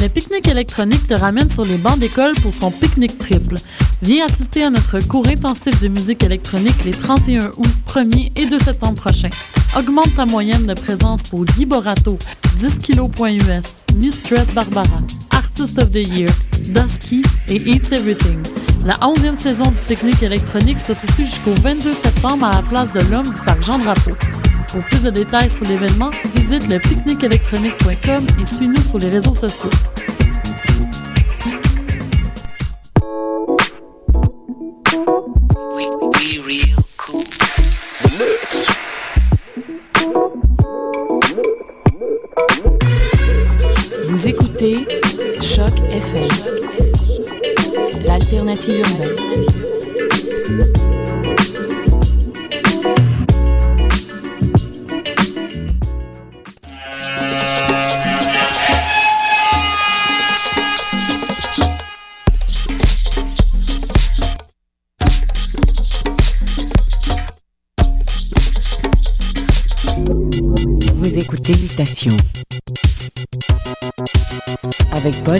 Le pique-nique électronique te ramène sur les bancs d'école pour son pique-nique triple. Viens assister à notre cours intensif de musique électronique les 31 août, 1er et 2 septembre prochains. Augmente ta moyenne de présence pour Guy Borato, 10 kg.us, Mistress Barbara, Artist of the Year, Dusky et Eats Everything. La 11e saison du Technique électronique se poursuit jusqu'au 22 septembre à la place de l'Homme du parc Jean-Drapeau. Pour plus de détails sur l'événement, visite le pique-nique-électronique.com et suis-nous sur les réseaux sociaux. Vous écoutez Choc FM, l'alternative urbaine.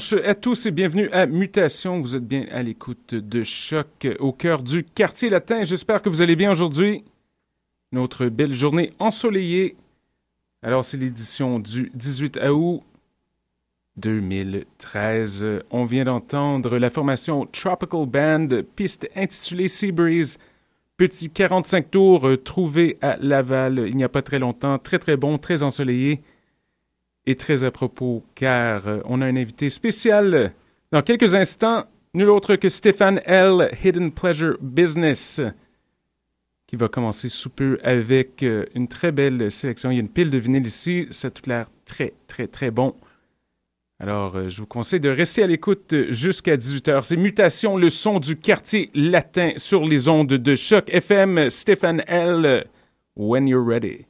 Dimanche à tous et bienvenue à Mutation. Vous êtes bien à l'écoute de Choc au cœur du quartier latin. J'espère que vous allez bien aujourd'hui. Notre belle journée ensoleillée. Alors, c'est l'édition du 18 août 2013. On vient d'entendre la formation Tropical Band, piste intitulée Sea Breeze. Petit 45 tours trouvé à Laval il n'y a pas très longtemps. Très très bon, très ensoleillé très à propos car euh, on a un invité spécial dans quelques instants, nul autre que Stéphane L. Hidden Pleasure Business, qui va commencer sous peu avec euh, une très belle sélection. Il y a une pile de vinyle ici, ça a tout l'air très, très, très bon. Alors, euh, je vous conseille de rester à l'écoute jusqu'à 18h. C'est Mutation, le son du quartier latin sur les ondes de choc FM. Stéphane L. When you're ready.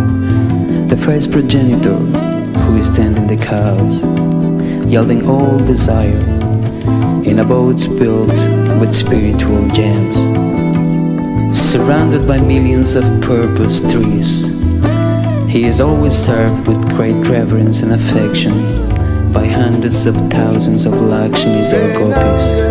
the first progenitor who is tending the cows, yielding all desire in abodes built with spiritual gems. Surrounded by millions of purpose trees, he is always served with great reverence and affection by hundreds of thousands of Lakshmis or gopis.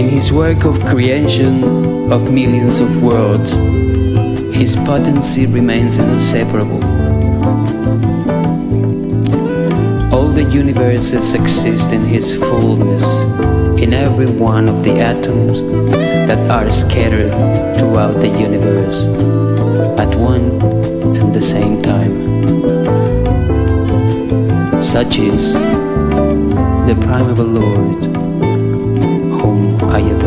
In his work of creation of millions of worlds, his potency remains inseparable. All the universes exist in his fullness, in every one of the atoms that are scattered throughout the universe at one and the same time. Such is the primeval Lord ayat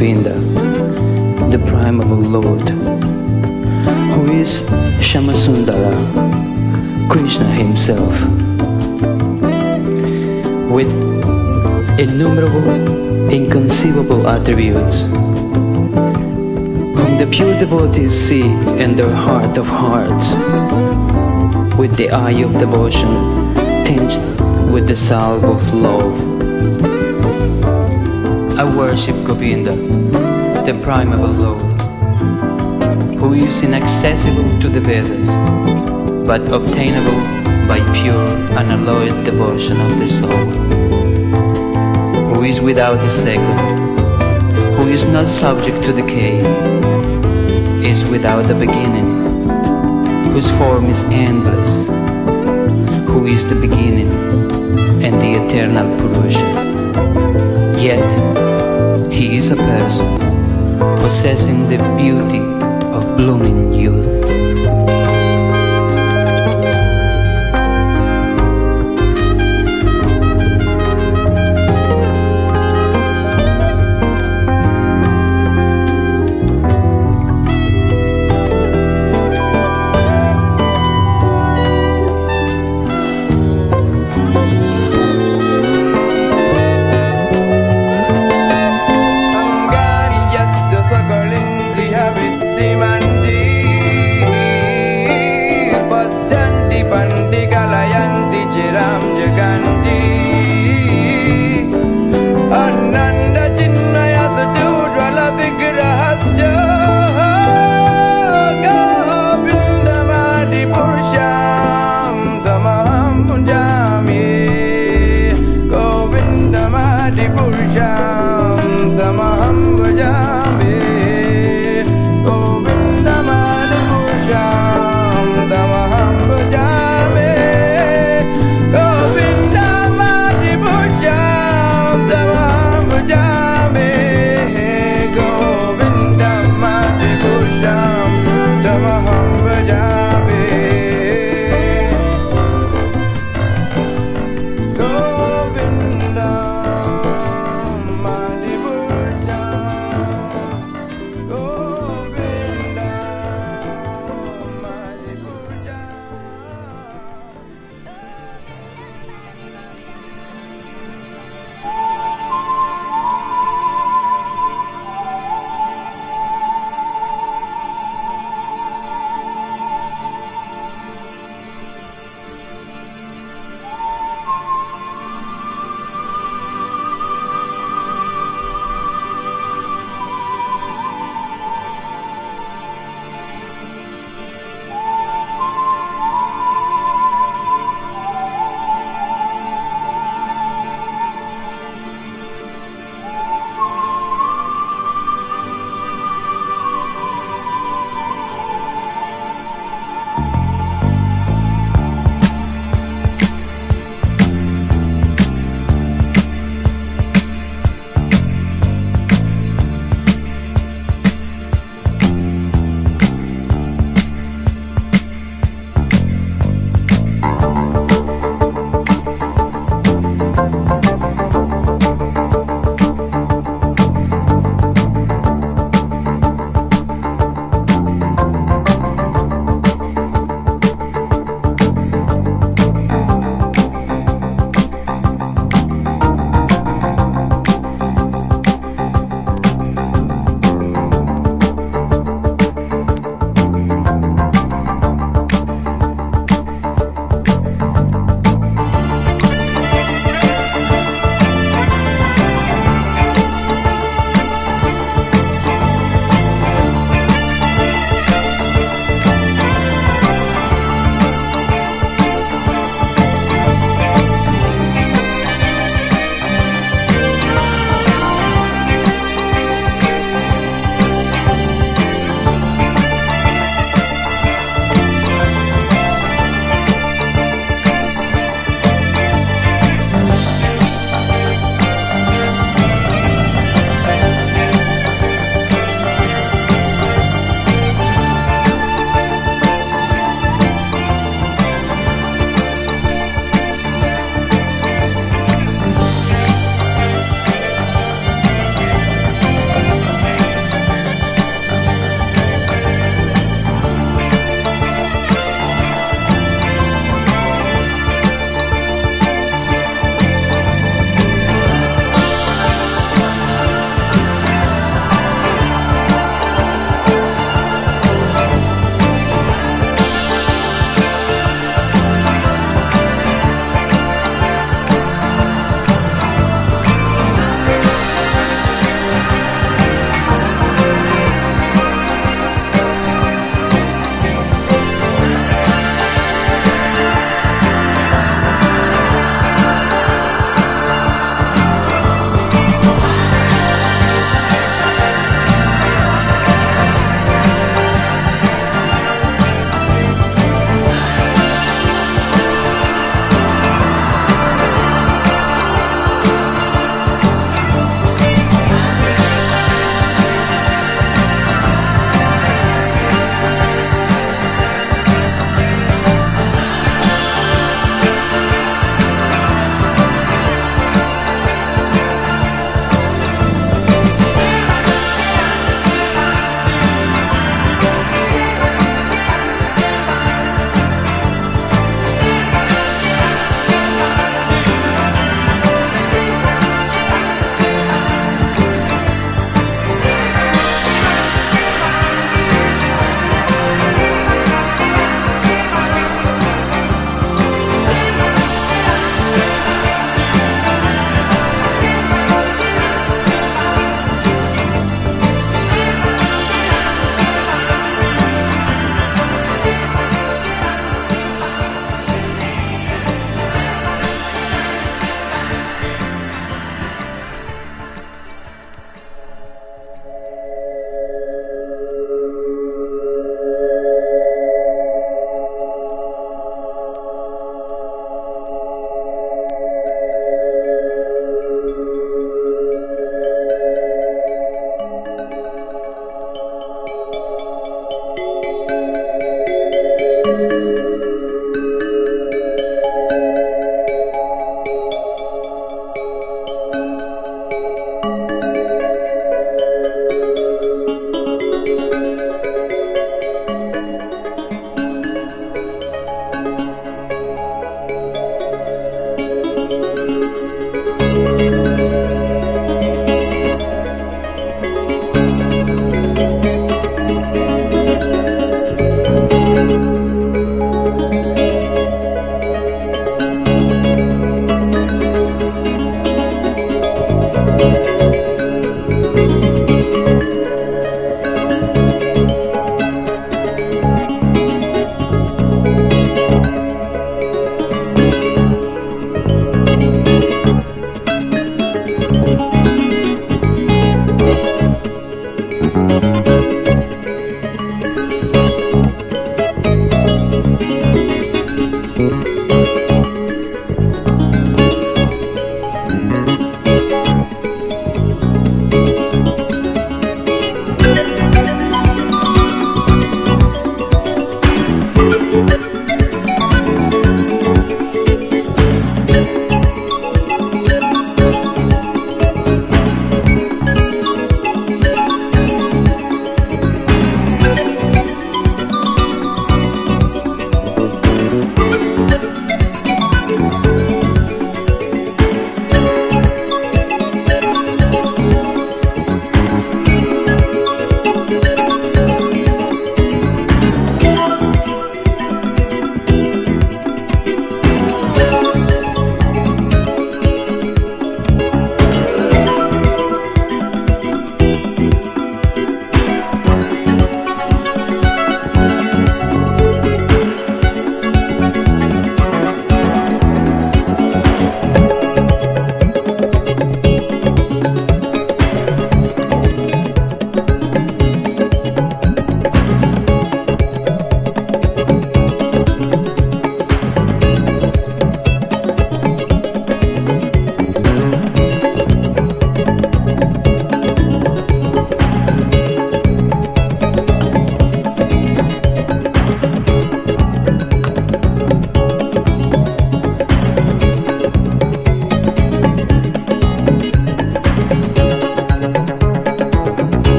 Govinda, the primeval Lord, who is Shamasundara, Krishna himself, with innumerable, inconceivable attributes, whom the pure devotees see in their heart of hearts, with the eye of devotion tinged with the salve of love. I worship Govinda, the primeval Lord, who is inaccessible to the Vedas, but obtainable by pure, unalloyed devotion of the soul, who is without a second, who is not subject to decay, is without a beginning, whose form is endless, who is the beginning and the eternal Purusha. Yet, he is a person possessing the beauty of blooming youth.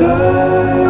die.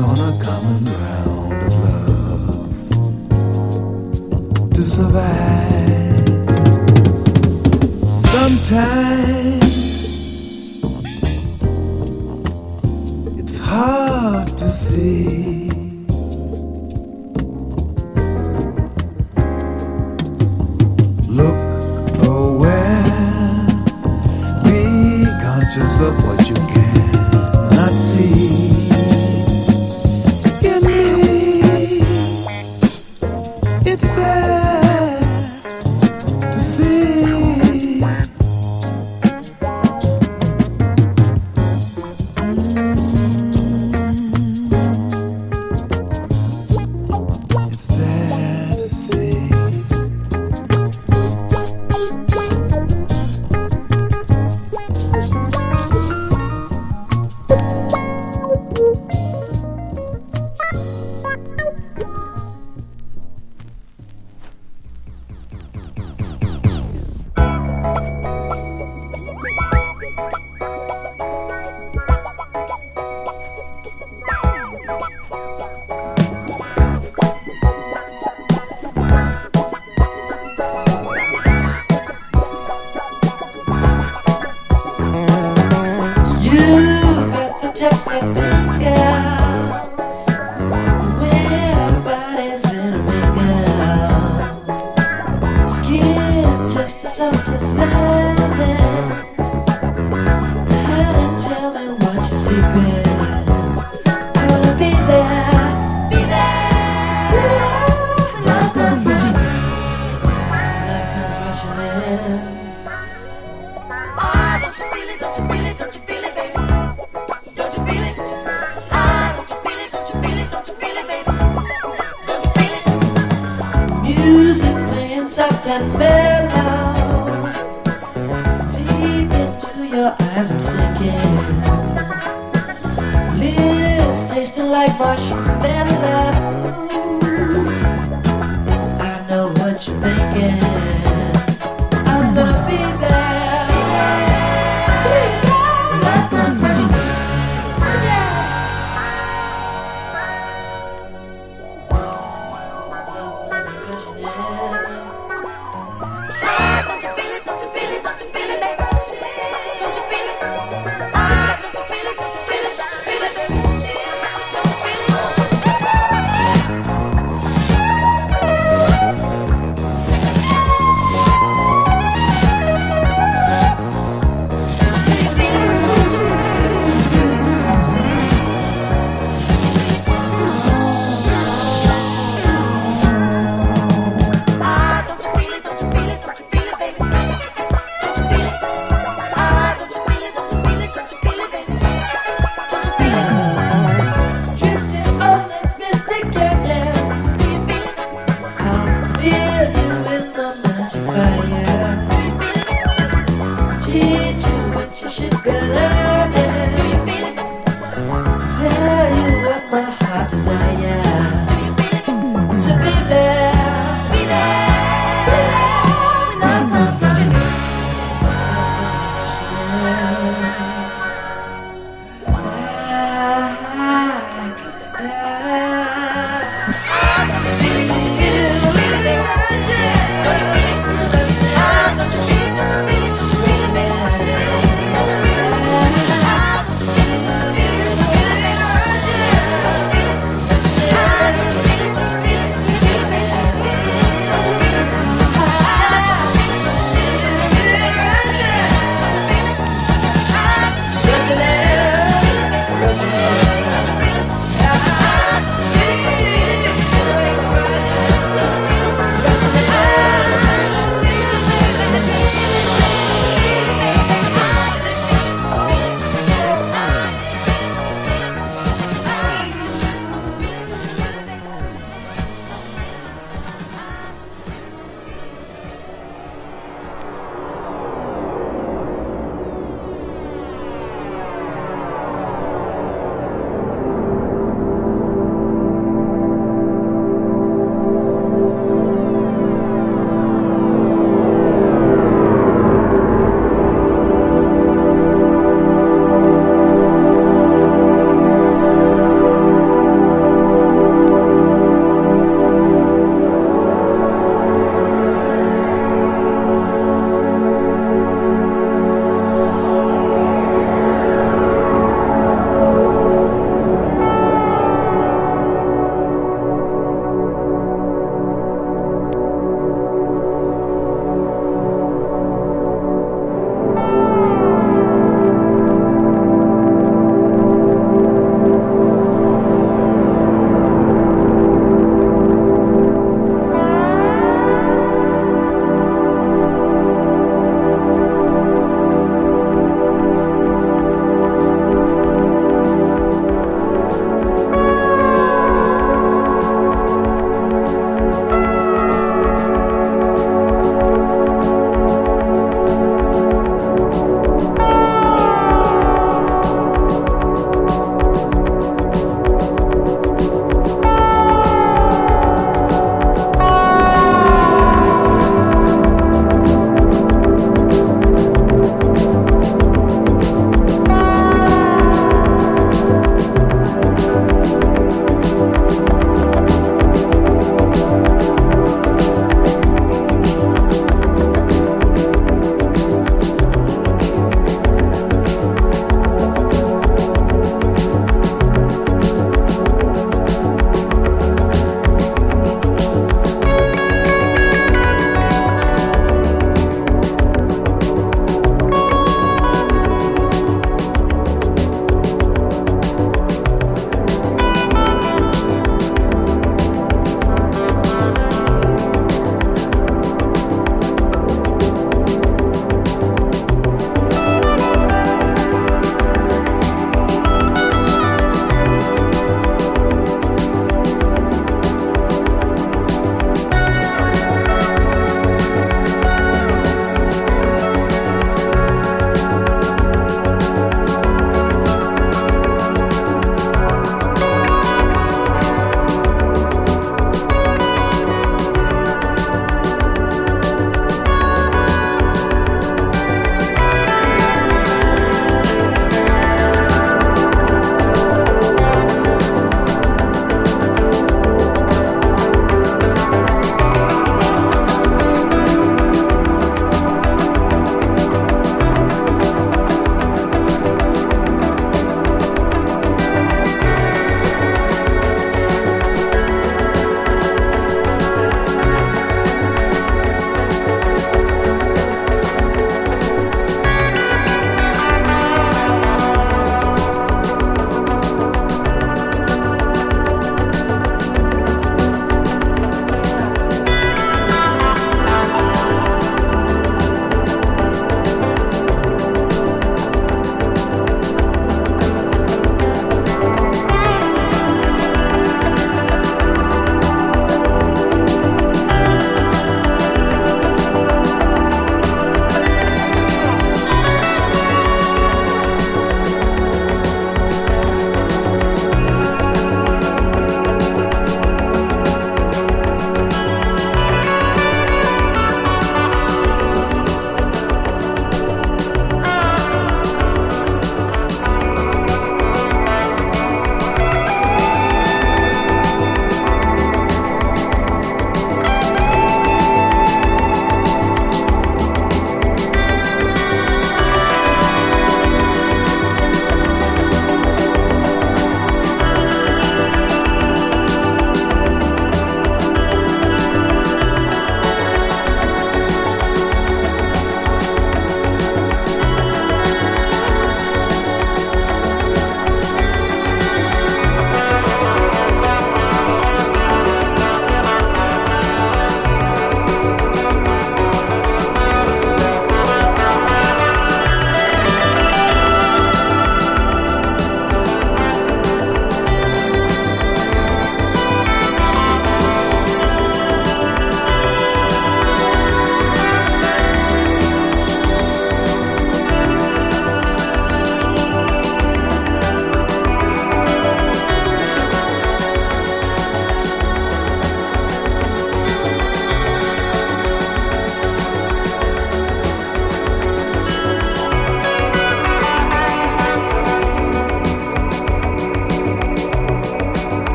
on a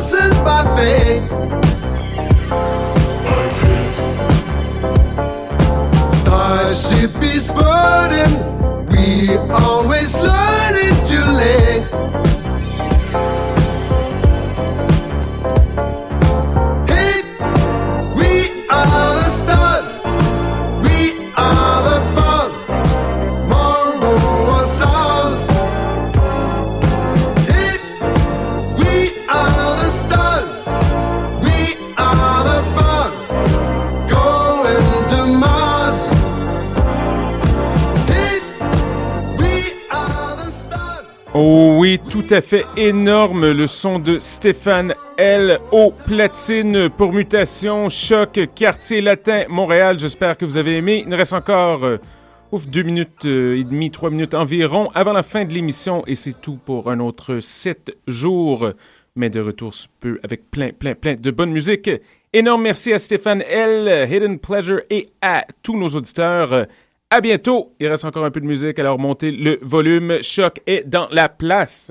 chosen by faith. By faith. Stars should burning. We always love. À fait énorme le son de Stéphane L. au platine pour mutation, choc, quartier latin, Montréal. J'espère que vous avez aimé. Il nous reste encore euh, ouf, deux minutes euh, et demie, trois minutes environ avant la fin de l'émission et c'est tout pour un autre sept jours. Mais de retour sous peu avec plein, plein, plein de bonne musique. Énorme merci à Stéphane L, Hidden Pleasure et à tous nos auditeurs. À bientôt. Il reste encore un peu de musique, alors montez le volume. Choc est dans la place.